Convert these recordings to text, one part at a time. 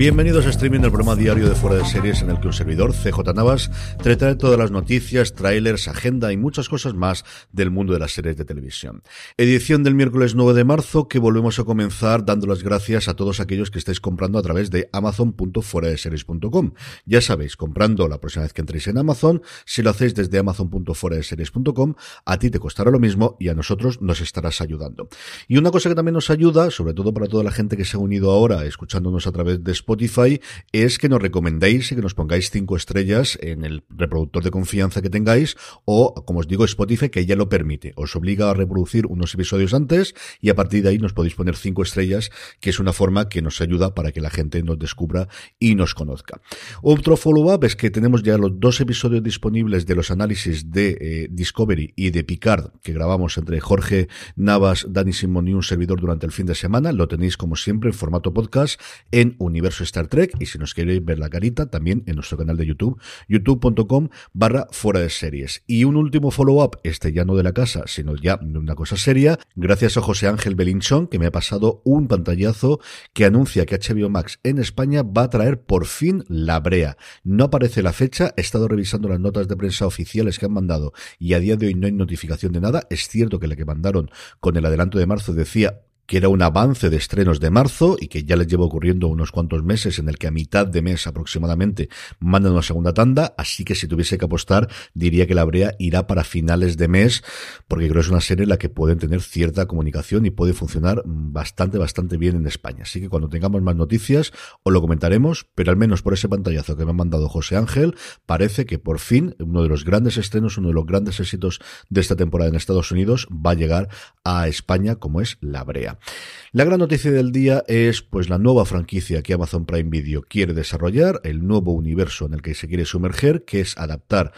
Bienvenidos a Streaming, el programa diario de Fuera de Series en el que un servidor, CJ Navas, trata todas las noticias, trailers, agenda y muchas cosas más del mundo de las series de televisión. Edición del miércoles 9 de marzo que volvemos a comenzar dando las gracias a todos aquellos que estáis comprando a través de amazon.fueradeseries.com. Ya sabéis, comprando la próxima vez que entréis en Amazon, si lo hacéis desde amazon.fueradeseries.com, a ti te costará lo mismo y a nosotros nos estarás ayudando. Y una cosa que también nos ayuda, sobre todo para toda la gente que se ha unido ahora escuchándonos a través de Spotify es que nos recomendéis y que nos pongáis cinco estrellas en el reproductor de confianza que tengáis o, como os digo, Spotify que ya lo permite. Os obliga a reproducir unos episodios antes y a partir de ahí nos podéis poner cinco estrellas, que es una forma que nos ayuda para que la gente nos descubra y nos conozca. Otro follow-up es que tenemos ya los dos episodios disponibles de los análisis de eh, Discovery y de Picard que grabamos entre Jorge Navas, Dani Simón y un servidor durante el fin de semana. Lo tenéis como siempre en formato podcast en Universo Star Trek y si nos queréis ver la carita también en nuestro canal de YouTube, youtube.com barra fuera de series. Y un último follow-up, este ya no de la casa, sino ya de una cosa seria, gracias a José Ángel Belinchón que me ha pasado un pantallazo que anuncia que HBO Max en España va a traer por fin la brea. No aparece la fecha, he estado revisando las notas de prensa oficiales que han mandado y a día de hoy no hay notificación de nada. Es cierto que la que mandaron con el adelanto de marzo decía que era un avance de estrenos de marzo y que ya les lleva ocurriendo unos cuantos meses en el que a mitad de mes aproximadamente mandan una segunda tanda, así que si tuviese que apostar diría que la brea irá para finales de mes porque creo que es una serie en la que pueden tener cierta comunicación y puede funcionar bastante, bastante bien en España. Así que cuando tengamos más noticias os lo comentaremos, pero al menos por ese pantallazo que me ha mandado José Ángel, parece que por fin uno de los grandes estrenos, uno de los grandes éxitos de esta temporada en Estados Unidos va a llegar a España como es la brea. La gran noticia del día es pues la nueva franquicia que Amazon Prime Video quiere desarrollar, el nuevo universo en el que se quiere sumerger, que es adaptar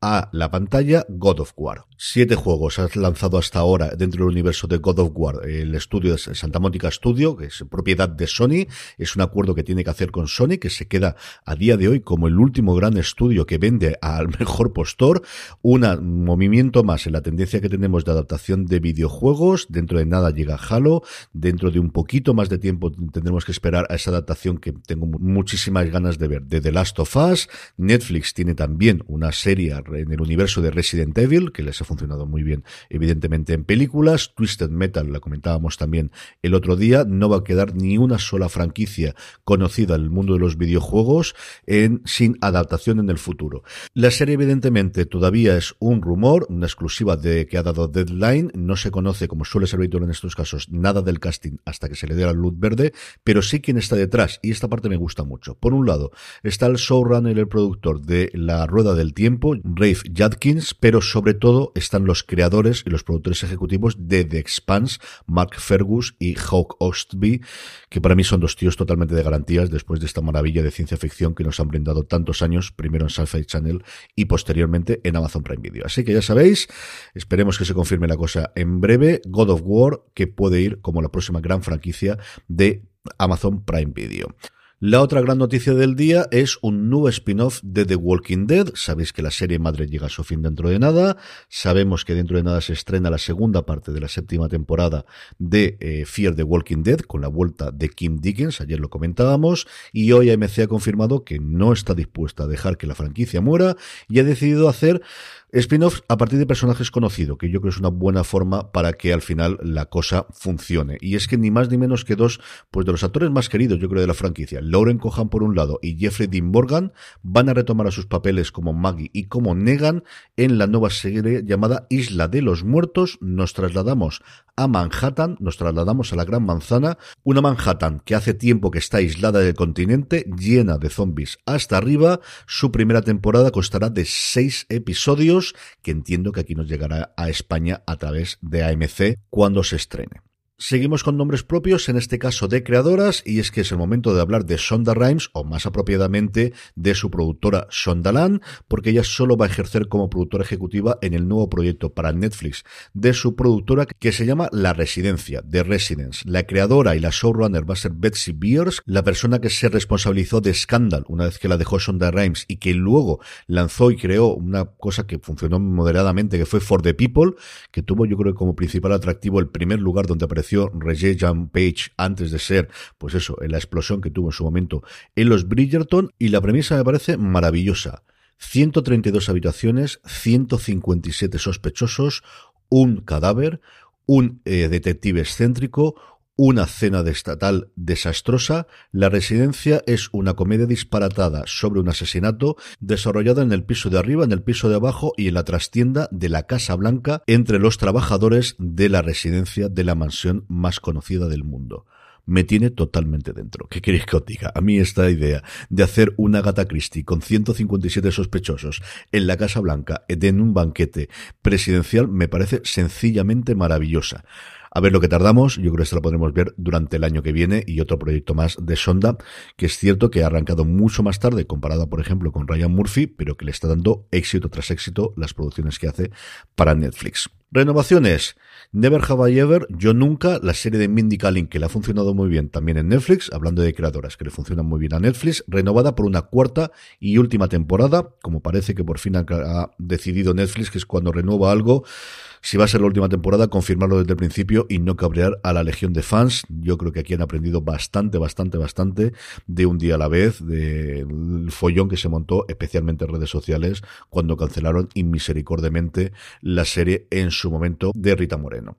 a la pantalla God of War. Siete juegos has lanzado hasta ahora dentro del universo de God of War. El estudio de Santa Mónica Studio, que es propiedad de Sony, es un acuerdo que tiene que hacer con Sony, que se queda a día de hoy como el último gran estudio que vende al mejor postor. Un movimiento más en la tendencia que tenemos de adaptación de videojuegos. Dentro de nada llega Halo. Dentro de un poquito más de tiempo tendremos que esperar a esa adaptación que tengo muchísimas ganas de ver. De The Last of Us, Netflix tiene también una serie en el universo de Resident Evil, que les ha funcionado muy bien, evidentemente, en películas. Twisted Metal, la comentábamos también el otro día, no va a quedar ni una sola franquicia conocida en el mundo de los videojuegos en, sin adaptación en el futuro. La serie, evidentemente, todavía es un rumor, una exclusiva de que ha dado Deadline. No se conoce, como suele ser habitual en estos casos, nada del casting hasta que se le dé la luz verde, pero sí quien está detrás, y esta parte me gusta mucho. Por un lado, está el showrunner el productor de La Rueda del Tiempo, Rafe Jadkins, pero sobre todo están los creadores y los productores ejecutivos de The Expanse, Mark Fergus y Hawk Ostby, que para mí son dos tíos totalmente de garantías después de esta maravilla de ciencia ficción que nos han brindado tantos años, primero en Sci-Fi Channel y posteriormente en Amazon Prime Video. Así que ya sabéis, esperemos que se confirme la cosa en breve. God of War, que puede ir como la próxima gran franquicia de Amazon Prime Video. La otra gran noticia del día es un nuevo spin-off de The Walking Dead. Sabéis que la serie madre llega a su fin dentro de nada. Sabemos que dentro de nada se estrena la segunda parte de la séptima temporada de eh, Fear the Walking Dead con la vuelta de Kim Dickens. Ayer lo comentábamos. Y hoy AMC ha confirmado que no está dispuesta a dejar que la franquicia muera y ha decidido hacer Spin-offs a partir de personajes conocidos, que yo creo es una buena forma para que al final la cosa funcione. Y es que ni más ni menos que dos, pues de los actores más queridos, yo creo, de la franquicia, Lauren Cohan por un lado y Jeffrey Dean Morgan, van a retomar a sus papeles como Maggie y como Negan en la nueva serie llamada Isla de los Muertos. Nos trasladamos a Manhattan, nos trasladamos a la Gran Manzana, una Manhattan que hace tiempo que está aislada del continente, llena de zombies hasta arriba. Su primera temporada constará de seis episodios, que entiendo que aquí nos llegará a España a través de AMC cuando se estrene. Seguimos con nombres propios, en este caso de creadoras, y es que es el momento de hablar de Sonda Rhimes, o más apropiadamente de su productora Sondaland, porque ella solo va a ejercer como productora ejecutiva en el nuevo proyecto para Netflix de su productora que se llama La Residencia, The Residence. La creadora y la showrunner va a ser Betsy Beers, la persona que se responsabilizó de Scandal una vez que la dejó Sonda Rhimes y que luego lanzó y creó una cosa que funcionó moderadamente, que fue For the People, que tuvo yo creo como principal atractivo el primer lugar donde apareció Regé Jean Page antes de ser, pues eso, en la explosión que tuvo en su momento en los Bridgerton y la premisa me parece maravillosa. 132 habitaciones, 157 sospechosos, un cadáver, un eh, detective excéntrico, una cena de estatal desastrosa, La Residencia es una comedia disparatada sobre un asesinato desarrollada en el piso de arriba, en el piso de abajo y en la trastienda de la Casa Blanca entre los trabajadores de la residencia de la mansión más conocida del mundo me tiene totalmente dentro. ¿Qué queréis que os diga? A mí esta idea de hacer una gata Christie con 157 sospechosos en la Casa Blanca en un banquete presidencial me parece sencillamente maravillosa. A ver lo que tardamos, yo creo que esto lo podremos ver durante el año que viene y otro proyecto más de Sonda, que es cierto que ha arrancado mucho más tarde comparado, por ejemplo, con Ryan Murphy, pero que le está dando éxito tras éxito las producciones que hace para Netflix. Renovaciones. Never Have I Ever, Yo Nunca, la serie de Mindy Kaling que le ha funcionado muy bien también en Netflix, hablando de creadoras que le funcionan muy bien a Netflix, renovada por una cuarta y última temporada, como parece que por fin ha decidido Netflix, que es cuando renueva algo, si va a ser la última temporada, confirmarlo desde el principio y no cabrear a la legión de fans. Yo creo que aquí han aprendido bastante, bastante, bastante de un día a la vez, del follón que se montó, especialmente en redes sociales, cuando cancelaron inmisericordiamente la serie en su momento de Rita Moreno.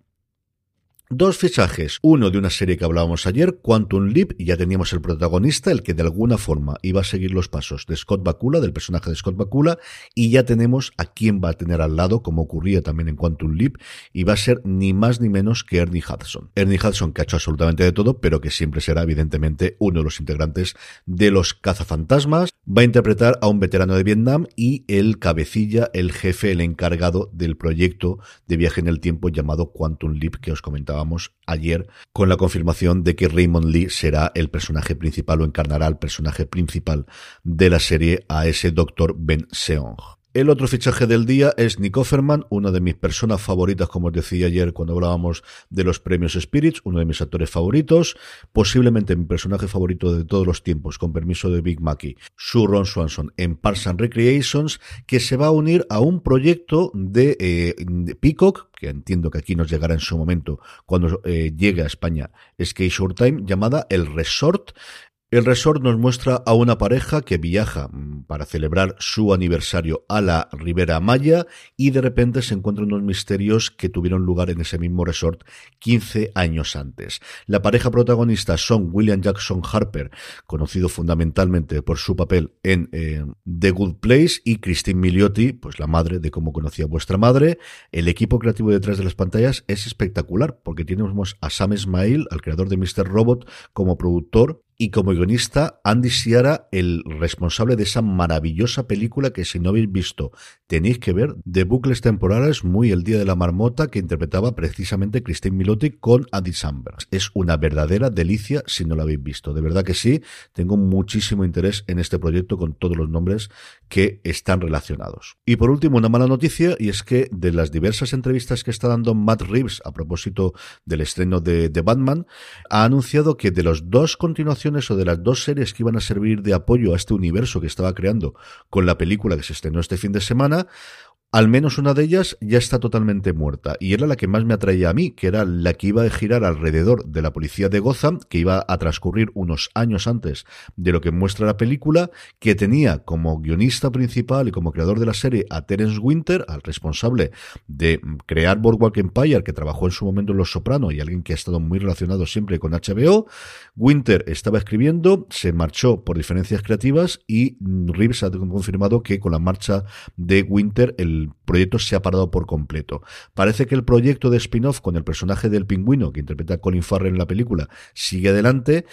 Dos fichajes, uno de una serie que hablábamos ayer, Quantum Leap, y ya teníamos el protagonista, el que de alguna forma iba a seguir los pasos de Scott Bakula, del personaje de Scott Bakula, y ya tenemos a quién va a tener al lado, como ocurría también en Quantum Leap, y va a ser ni más ni menos que Ernie Hudson. Ernie Hudson, que ha hecho absolutamente de todo, pero que siempre será evidentemente uno de los integrantes de los cazafantasmas, va a interpretar a un veterano de Vietnam y el cabecilla, el jefe, el encargado del proyecto de viaje en el tiempo llamado Quantum Leap que os comentaba ayer con la confirmación de que Raymond Lee será el personaje principal o encarnará el personaje principal de la serie a ese Doctor Ben Seong. El otro fichaje del día es Nick Offerman, una de mis personas favoritas, como os decía ayer cuando hablábamos de los premios Spirits, uno de mis actores favoritos, posiblemente mi personaje favorito de todos los tiempos, con permiso de Big Mackey, Sue Ron Swanson en Parks and Recreations, que se va a unir a un proyecto de, eh, Peacock, que entiendo que aquí nos llegará en su momento cuando eh, llegue a España Skate Short Time, llamada El Resort, el resort nos muestra a una pareja que viaja mm, para celebrar su aniversario a la Ribera Maya y de repente se encuentran unos misterios que tuvieron lugar en ese mismo resort 15 años antes. La pareja protagonista son William Jackson Harper, conocido fundamentalmente por su papel en eh, The Good Place, y Christine Milioti, pues la madre de cómo conocía vuestra madre. El equipo creativo detrás de las pantallas es espectacular porque tenemos a Sam Smile, al creador de Mr. Robot, como productor y como guionista Andy Siara, el responsable de esa maravillosa película que si no habéis visto tenéis que ver, de bucles temporales muy El Día de la Marmota que interpretaba precisamente Christine Milotti con Andy Samberg. Es una verdadera delicia si no la habéis visto. De verdad que sí, tengo muchísimo interés en este proyecto con todos los nombres que están relacionados. Y por último, una mala noticia y es que de las diversas entrevistas que está dando Matt Reeves a propósito del estreno de, de Batman, ha anunciado que de las dos continuaciones o de las dos series que iban a servir de apoyo a este universo que estaba creando con la película que se estrenó este fin de semana, al menos una de ellas ya está totalmente muerta y era la que más me atraía a mí, que era la que iba a girar alrededor de la policía de Gotham, que iba a transcurrir unos años antes de lo que muestra la película, que tenía como guionista principal y como creador de la serie a Terence Winter, al responsable de crear Boardwalk Empire, que trabajó en su momento en Los Soprano y alguien que ha estado muy relacionado siempre con HBO. Winter estaba escribiendo, se marchó por diferencias creativas y Reeves ha confirmado que con la marcha de Winter el proyecto se ha parado por completo. Parece que el proyecto de spin-off con el personaje del pingüino que interpreta Colin Farrell en la película sigue adelante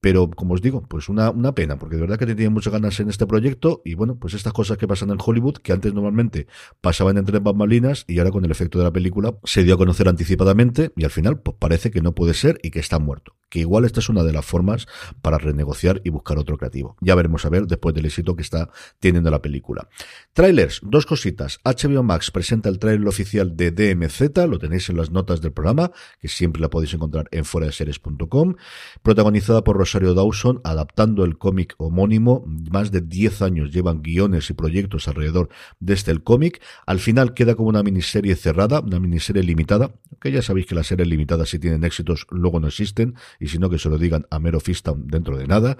pero, como os digo, pues una, una pena, porque de verdad que tenía muchas ganas en este proyecto y bueno, pues estas cosas que pasan en Hollywood, que antes normalmente pasaban entre bambalinas y ahora con el efecto de la película se dio a conocer anticipadamente y al final pues parece que no puede ser y que está muerto. Que igual esta es una de las formas para renegociar y buscar otro creativo. Ya veremos a ver después del éxito que está teniendo la película. Trailers, dos cositas. HBO Max presenta el trailer oficial de DMZ, lo tenéis en las notas del programa, que siempre la podéis encontrar en series.com protagonizada por Rosario Dawson adaptando el cómic homónimo. Más de 10 años llevan guiones y proyectos alrededor de este el cómic. Al final queda como una miniserie cerrada, una miniserie limitada, que ya sabéis que las series limitadas si tienen éxitos luego no existen y si no que se lo digan a mero Fistam dentro de nada.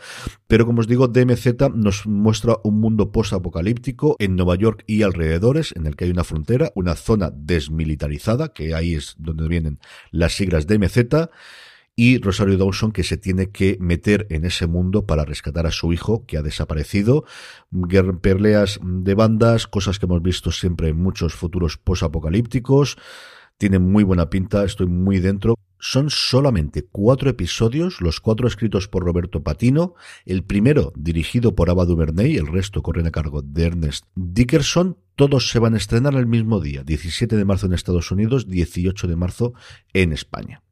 Pero como os digo, DMZ nos muestra un mundo post-apocalíptico en Nueva York y alrededores, en el que hay una frontera, una zona desmilitarizada, que ahí es donde vienen las siglas DMZ y Rosario Dawson que se tiene que meter en ese mundo para rescatar a su hijo que ha desaparecido. Perleas de bandas, cosas que hemos visto siempre en muchos futuros posapocalípticos. Tiene muy buena pinta, estoy muy dentro. Son solamente cuatro episodios, los cuatro escritos por Roberto Patino, el primero dirigido por Ava DuVernay, el resto corren a cargo de Ernest Dickerson. Todos se van a estrenar el mismo día, 17 de marzo en Estados Unidos, 18 de marzo en España.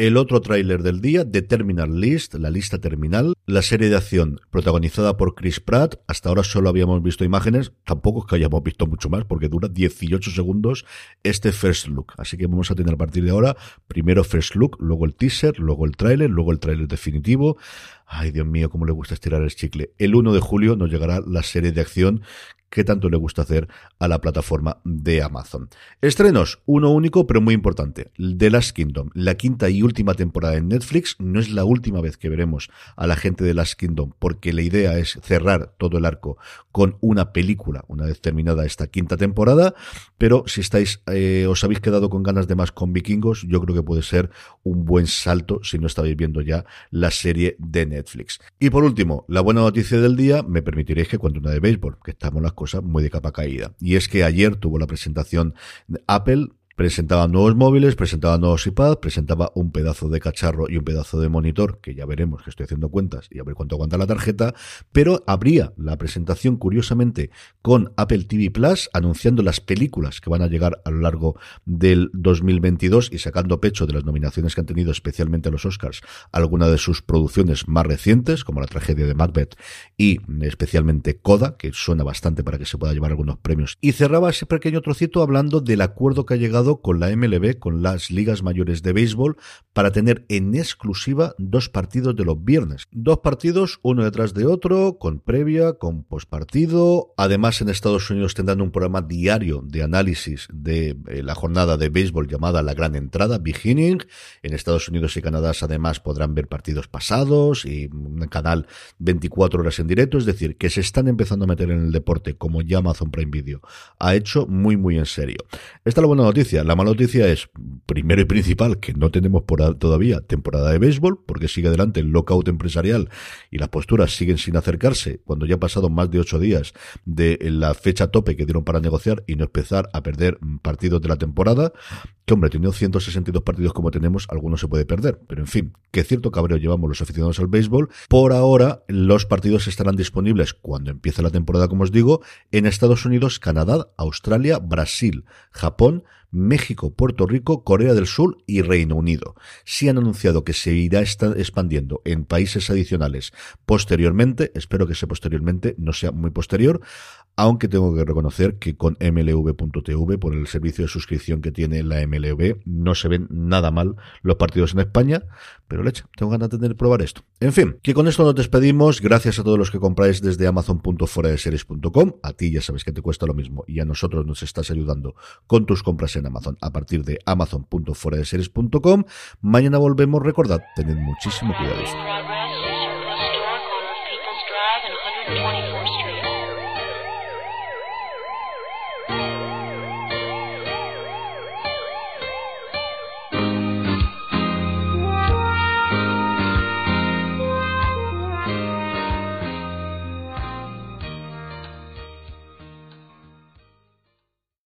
El otro tráiler del día, The Terminal List, la lista terminal, la serie de acción protagonizada por Chris Pratt. Hasta ahora solo habíamos visto imágenes, tampoco es que hayamos visto mucho más, porque dura 18 segundos este first look. Así que vamos a tener a partir de ahora primero first look, luego el teaser, luego el tráiler, luego el tráiler definitivo. Ay, Dios mío, cómo le gusta estirar el chicle. El 1 de julio nos llegará la serie de acción que tanto le gusta hacer a la plataforma de Amazon. Estrenos, uno único pero muy importante, The Last Kingdom, la quinta y última temporada en Netflix, no es la última vez que veremos a la gente de Last Kingdom, porque la idea es cerrar todo el arco con una película una vez terminada esta quinta temporada, pero si estáis, eh, os habéis quedado con ganas de más con vikingos, yo creo que puede ser un buen salto si no estáis viendo ya la serie de Netflix. Y por último, la buena noticia del día, me permitiréis que cuente una de béisbol, que estamos las cosa muy de capa caída. Y es que ayer tuvo la presentación Apple presentaba nuevos móviles, presentaba nuevos iPads, presentaba un pedazo de cacharro y un pedazo de monitor, que ya veremos que estoy haciendo cuentas y a ver cuánto aguanta la tarjeta, pero abría la presentación curiosamente con Apple TV Plus anunciando las películas que van a llegar a lo largo del 2022 y sacando pecho de las nominaciones que han tenido especialmente a los Oscars algunas de sus producciones más recientes, como la tragedia de Macbeth y especialmente Coda, que suena bastante para que se pueda llevar algunos premios. Y cerraba ese pequeño trocito hablando del acuerdo que ha llegado con la MLB, con las ligas mayores de béisbol, para tener en exclusiva dos partidos de los viernes. Dos partidos, uno detrás de otro, con previa, con postpartido. Además, en Estados Unidos tendrán un programa diario de análisis de eh, la jornada de béisbol llamada La Gran Entrada, Beginning. En Estados Unidos y Canadá, además, podrán ver partidos pasados y un canal 24 horas en directo. Es decir, que se están empezando a meter en el deporte, como ya Amazon Prime Video ha hecho muy, muy en serio. Esta es la buena noticia la mala noticia es, primero y principal, que no tenemos por todavía temporada de béisbol, porque sigue adelante el lockout empresarial y las posturas siguen sin acercarse, cuando ya ha pasado más de ocho días de la fecha tope que dieron para negociar y no empezar a perder partidos de la temporada, que hombre, teniendo 162 partidos como tenemos, algunos se puede perder, pero en fin, que cierto cabreo llevamos los aficionados al béisbol. Por ahora, los partidos estarán disponibles cuando empiece la temporada, como os digo, en Estados Unidos, Canadá, Australia, Brasil, Japón, México, Puerto Rico, Corea del Sur y Reino Unido. Sí han anunciado que se irá expandiendo en países adicionales posteriormente, espero que ese posteriormente no sea muy posterior, aunque tengo que reconocer que con mlv.tv, por el servicio de suscripción que tiene la MLV, no se ven nada mal los partidos en España, pero leche, tengo ganas de tener probar esto. En fin, que con esto nos despedimos, gracias a todos los que compráis desde amazon.foradeseries.com, a ti ya sabes que te cuesta lo mismo y a nosotros nos estás ayudando con tus compras en Amazon a partir de amazon.foradeseries.com. Mañana volvemos, recordad, tened muchísimo cuidado.